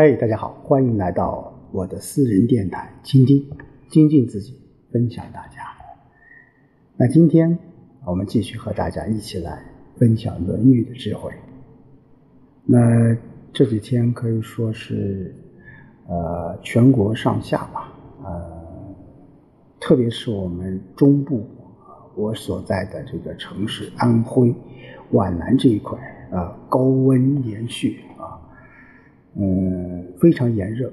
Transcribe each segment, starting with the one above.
嗨，大家好，欢迎来到我的私人电台，倾听、精进自己，分享大家。那今天我们继续和大家一起来分享《论语》的智慧。那这几天可以说是，呃，全国上下吧，呃，特别是我们中部，我所在的这个城市安徽皖南这一块，啊，高温连续。嗯，非常炎热，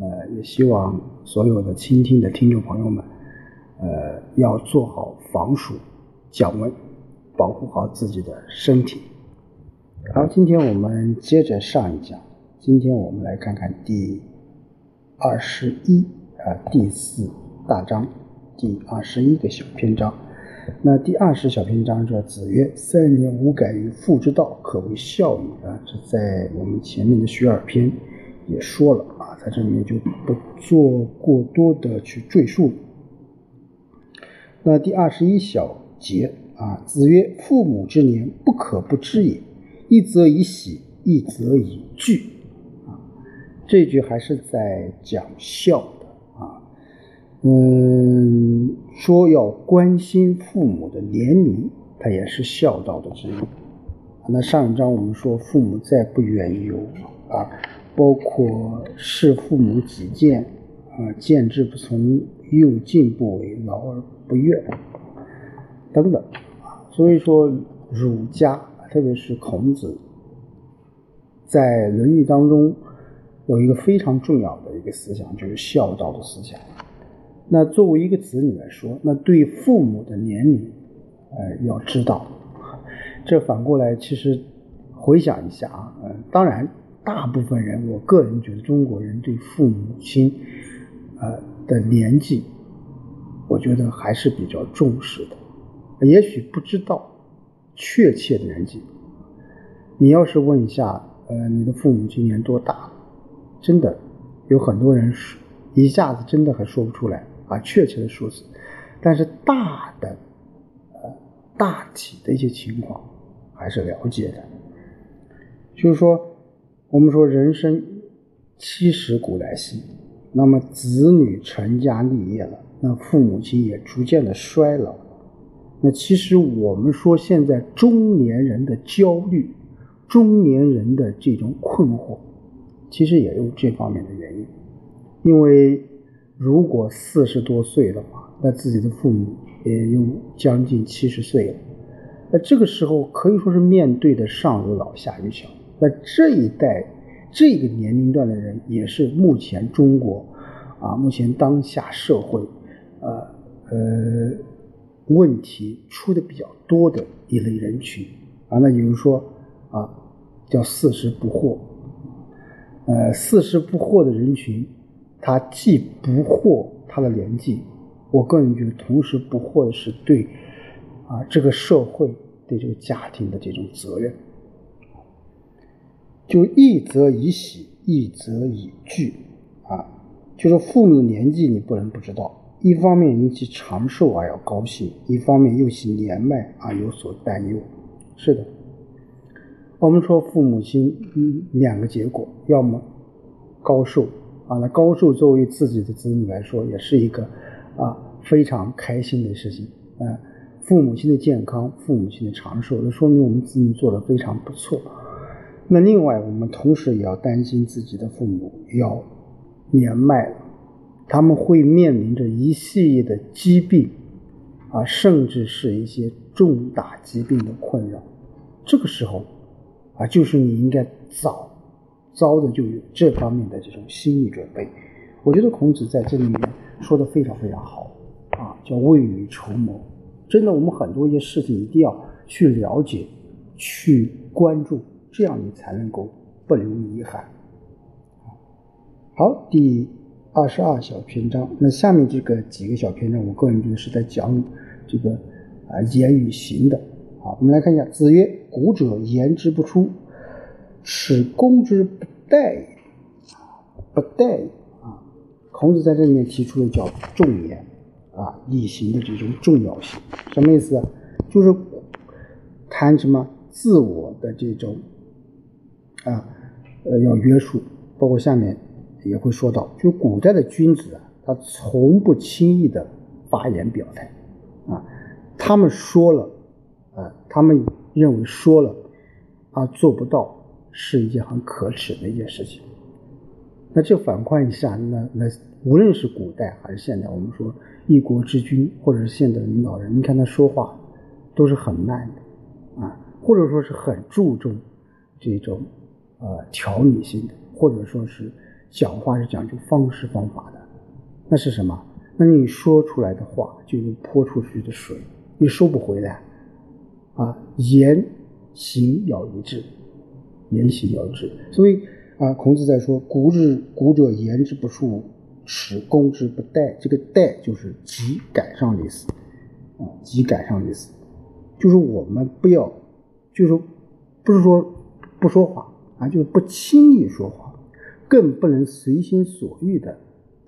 呃，也希望所有的倾听的听众朋友们，呃，要做好防暑、降温，保护好自己的身体。好，今天我们接着上一讲，今天我们来看看第二十一啊第四大章第二十一个小篇章。那第二十小篇章说：“子曰：三年无改于父之道，可谓孝矣。”啊，这在我们前面的学而篇也说了啊，在这里面就不做过多的去赘述。那第二十一小节啊，子曰：“父母之年，不可不知也。一则以喜，一则以惧。”啊，这句还是在讲孝。嗯，说要关心父母的年龄，它也是孝道的之一。那上一章我们说，父母在不远游啊，包括视父母己见啊，见之不从，又进不为，老而不怨等等啊。所以说，儒家特别是孔子，在《论语》当中有一个非常重要的一个思想，就是孝道的思想。那作为一个子女来说，那对父母的年龄，呃，要知道。这反过来，其实回想一下啊，呃，当然，大部分人，我个人觉得，中国人对父母亲，呃的年纪，我觉得还是比较重视的。也许不知道确切的年纪，你要是问一下，呃，你的父母今年多大？真的有很多人是一下子真的还说不出来。啊，确切的数字，但是大的，呃，大体的一些情况还是了解的。就是说，我们说人生七十古来稀，那么子女成家立业了，那父母亲也逐渐的衰老。那其实我们说现在中年人的焦虑，中年人的这种困惑，其实也有这方面的原因，因为。如果四十多岁的话，那自己的父母也有将近七十岁了，那这个时候可以说是面对的上有老下有小。那这一代这个年龄段的人，也是目前中国啊，目前当下社会呃呃问题出的比较多的一类人群啊。那比如说啊，叫四十不惑，呃，四十不惑的人群。他既不惑他的年纪，我个人觉得，同时不惑的是对啊这个社会、对这个家庭的这种责任。就一则以喜，一则以惧啊，就是父母的年纪你不能不知道，一方面因其长寿而要高兴，一方面又其年迈而有所担忧。是的，我们说父母亲嗯两个结果，要么高寿。啊，那高寿作为自己的子女来说，也是一个啊非常开心的事情。啊，父母亲的健康，父母亲的长寿，那说明我们子女做的非常不错。那另外，我们同时也要担心自己的父母要年迈了，他们会面临着一系列的疾病，啊，甚至是一些重大疾病的困扰。这个时候，啊，就是你应该早。糟的就有这方面的这种心理准备，我觉得孔子在这里面说的非常非常好啊，叫未雨绸缪。真的，我们很多一些事情一定要去了解、去关注，这样你才能够不留遗憾。好，第二十二小篇章，那下面这个几个小篇章，我个人觉得是在讲这个啊言与行的。好，我们来看一下，子曰：“古者言之不出。”使攻之不殆，不殆啊！孔子在这里面提出了叫重言啊，礼行的这种重要性，什么意思？就是谈什么自我的这种啊，呃，要约束包括下面也会说到，就古代的君子啊，他从不轻易的发言表态啊，他们说了啊，他们认为说了啊做不到是一件很可耻的一件事情。那这反观一下，那那无论是古代还是现代，我们说一国之君或者是现代的领导人，你看他说话都是很慢的啊，或者说是很注重这种呃条理性的，或者说是讲话是讲究方式方法的。那是什么？那你说出来的话就跟泼出去的水，你收不回来啊！言行要一致，言行要一致，所以。啊，孔子在说：“古之古者言之不数，耻攻之不殆。”这个“殆”就是急赶上的意思，啊，急赶上的意思，就是我们不要，就是不是说不说话啊，就是不轻易说话，更不能随心所欲的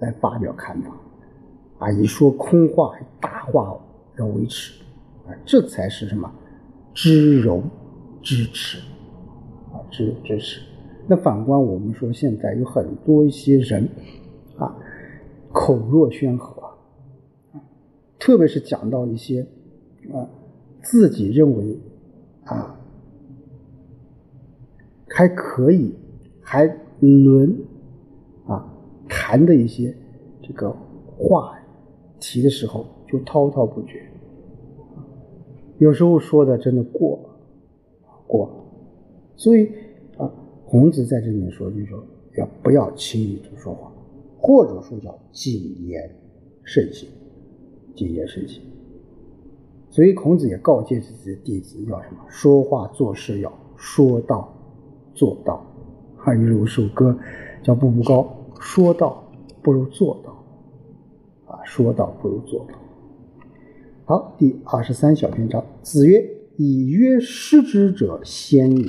来发表看法，啊，以说空话、大话要为耻，啊，这才是什么？知柔知耻，啊，知柔知耻。那反观我们说，现在有很多一些人，啊，口若悬河，啊，特别是讲到一些，啊，自己认为，啊，还可以，还轮，啊，谈的一些这个话题的时候，就滔滔不绝，有时候说的真的过，过了，所以啊。孔子在这里面说，就说要不要轻易的说话，或者说叫谨言慎行，谨言慎行。所以孔子也告诫自己的弟子要什么？说话做事要说到做到。还有一首歌叫《步步高》，说到不如做到，啊，说到不如做到。好，第二十三小篇章，子曰：“以约失之者先矣。”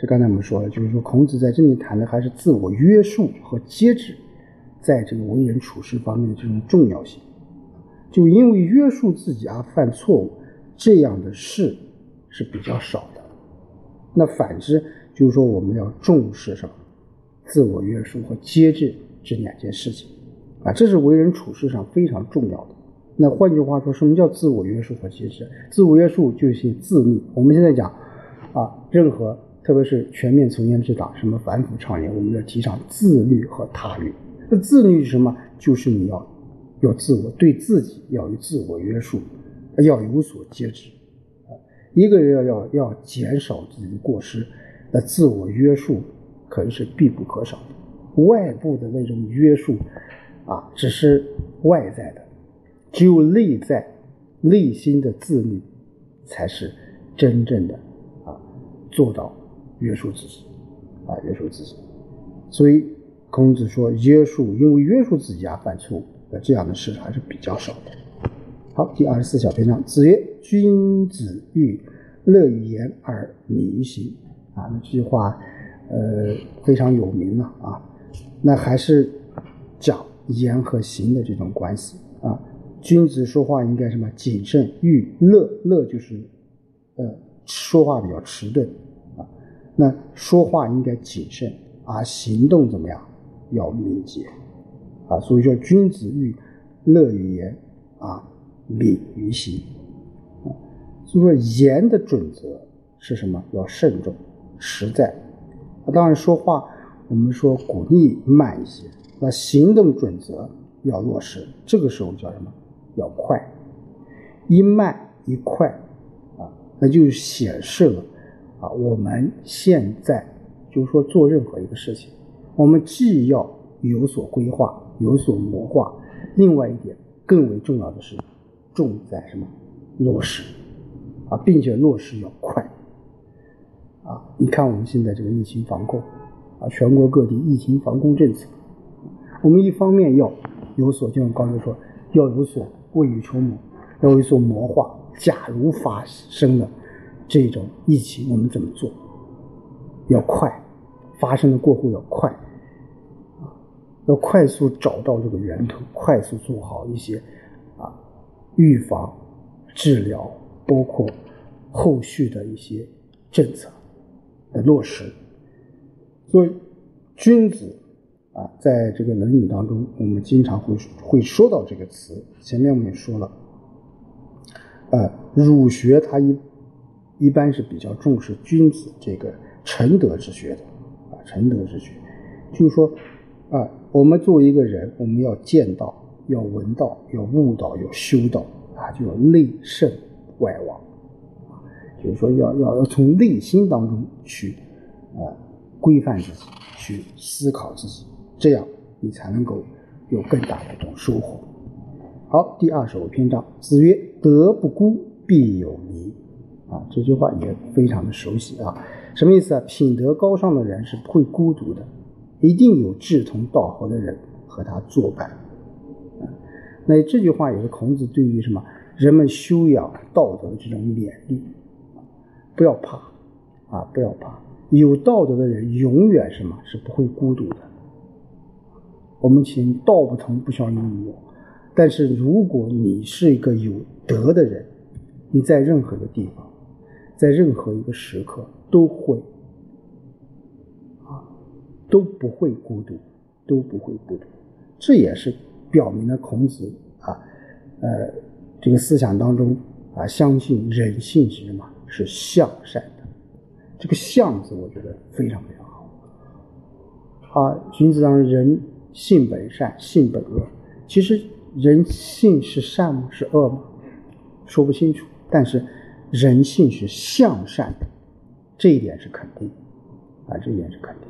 这刚才我们说了，就是说孔子在这里谈的还是自我约束和节制，在这个为人处事方面的这种重要性。就因为约束自己而犯错误，这样的事是比较少的。那反之，就是说我们要重视什么？自我约束和节制这两件事情啊，这是为人处事上非常重要的。那换句话说，什么叫自我约束和节制？自我约束就是自律。我们现在讲啊，任何。特别是全面从严治党，什么反腐倡廉，我们要提倡自律和他律。那自律是什么？就是你要要自我对自己要有自我约束，要有所节制。啊，一个人要要要减少自己的过失，那自我约束可能是必不可少的。外部的那种约束啊，只是外在的，只有内在内心的自律，才是真正的啊做到。约束自己，啊，约束自己。所以孔子说，约束，因为约束自己而犯错误，那这样的事还是比较少的。好，第二十四小篇章，子曰：“君子欲乐于言而敏于行。”啊，那这句话，呃，非常有名了啊。那还是讲言和行的这种关系啊。君子说话应该什么？谨慎，欲乐，乐就是，呃，说话比较迟钝。那说话应该谨慎，而行动怎么样？要敏捷，啊，所以说君子欲乐于言，啊，敏于行，啊，所以说言的准则是什么？要慎重、实在。啊，当然说话，我们说鼓励慢一些，那行动准则要落实。这个时候叫什么？要快，一慢一快，啊，那就显示了。啊，我们现在就是说做任何一个事情，我们既要有所规划、有所谋划，另外一点更为重要的是重在什么落实啊，并且落实要快啊！你看我们现在这个疫情防控啊，全国各地疫情防控政策，我们一方面要有所，就像刚才说，要有所未雨绸缪，要有所谋划，假如发生了。这种疫情我们怎么做？要快，发生的过后要快，啊，要快速找到这个源头，快速做好一些啊预防、治疗，包括后续的一些政策的落实。所以，君子啊，在这个《论语》当中，我们经常会会说到这个词。前面我们也说了，呃，儒学它一一般是比较重视君子这个臣德之学的啊，臣德之学，就是说啊，我们作为一个人，我们要见道，要闻道，要悟道，要修道啊，就要内圣外王，就是说要要要从内心当中去啊规范自己，去思考自己，这样你才能够有更大的一种收获。好，第二十五篇章，子曰：“德不孤，必有离。”啊，这句话也非常的熟悉啊，什么意思啊？品德高尚的人是不会孤独的，一定有志同道合的人和他作伴。那这句话也是孔子对于什么人们修养道德的这种勉励。不要怕啊，不要怕，有道德的人永远什么是不会孤独的。我们请道不同不相为谋，但是如果你是一个有德的人，你在任何一个地方。在任何一个时刻都会啊都不会孤独，都不会孤独，这也是表明了孔子啊呃这个思想当中啊相信人性是什么？是向善的。这个“向”字，我觉得非常非常好啊。君子当中，人性本善，性本恶。其实人性是善吗？是恶吗？说不清楚。但是。人性是向善的，这一点是肯定，啊，这一点是肯定。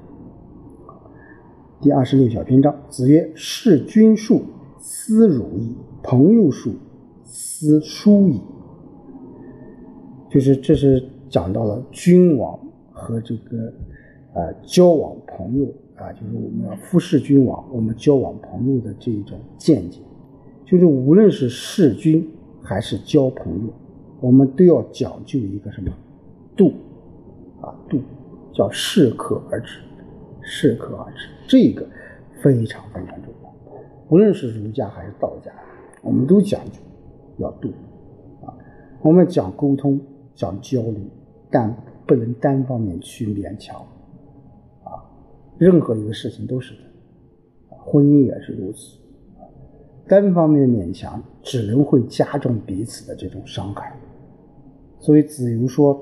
第二十六小篇章，子曰：“事君术，思汝矣；朋友术，思疏矣。”就是这是讲到了君王和这个啊交往朋友啊，就是我们要服侍君王，我们交往朋友的这一种见解，就是无论是事君还是交朋友。我们都要讲究一个什么度啊？度叫适可而止，适可而止，这个非常非常重要。无论是儒家还是道家，我们都讲究要度啊。我们讲沟通，讲交流，但不能单方面去勉强啊。任何一个事情都是的，婚姻也是如此，单方面勉强只能会加重彼此的这种伤害。所以子游说：“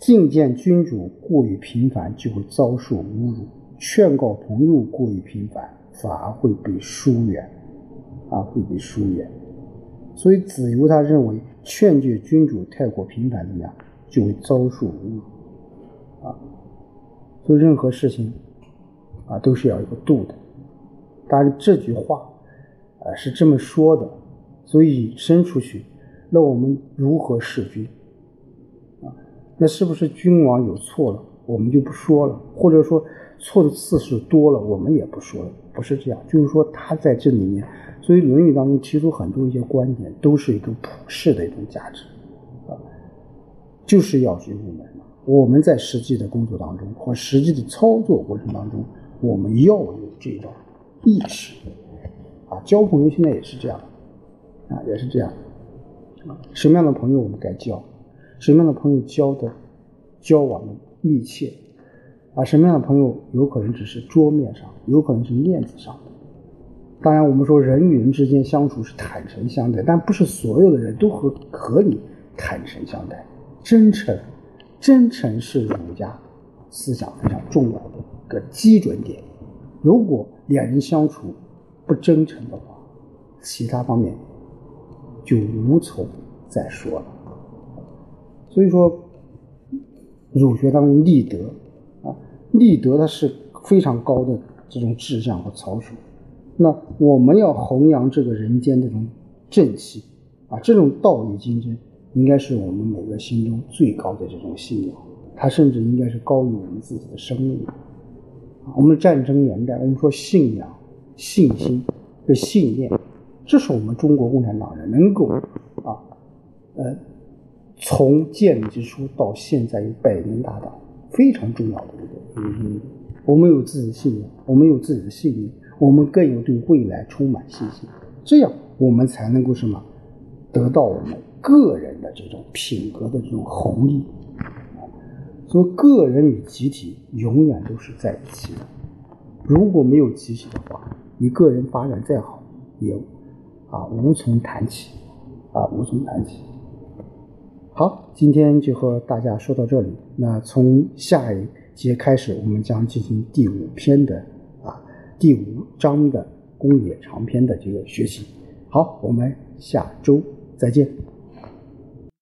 觐见君主过于频繁，就会遭受侮辱；劝告朋友过于频繁，反而会被疏远，啊，会被疏远。所以子游他认为，劝诫君主太过频繁，怎么样，就会遭受侮辱，啊。做任何事情，啊，都是要有个度的。当然，这句话，啊，是这么说的。所以引申出去，那我们如何事君？”那是不是君王有错了，我们就不说了，或者说错的次数多了，我们也不说了？不是这样，就是说他在这里面，所以《论语》当中提出很多一些观点，都是一种普世的一种价值，啊，就是要去入门。我们在实际的工作当中或实际的操作过程当中，我们要有这种意识，啊，交朋友现在也是这样，啊，也是这样，什么样的朋友我们该交？什么样的朋友交的交往的密切，啊，什么样的朋友有可能只是桌面上，有可能是面子上的。当然，我们说人与人之间相处是坦诚相待，但不是所有的人都和和你坦诚相待。真诚，真诚是儒家思想非常重要的一个基准点。如果两人相处不真诚的话，其他方面就无从再说了。所以说，儒学当中立德啊，立德它是非常高的这种志向和操守。那我们要弘扬这个人间这种正气啊，这种道义精神，应该是我们每个心中最高的这种信仰。它甚至应该是高于我们自己的生命。我们战争年代，我们说信仰、信心、这信念，这是我们中国共产党人能够啊，呃。从建立之初到现在有百年大党，非常重要的一个原因。我们有自己的信仰，我们有自己的信念，我们更有对未来充满信心。这样我们才能够什么，得到我们个人的这种品格的这种红利。所以，个人与集体永远都是在一起的。如果没有集体的话，你个人发展再好，也啊无从谈起，啊无从谈起。好，今天就和大家说到这里。那从下一节开始，我们将进行第五篇的啊第五章的公冶长篇的这个学习。好，我们下周再见。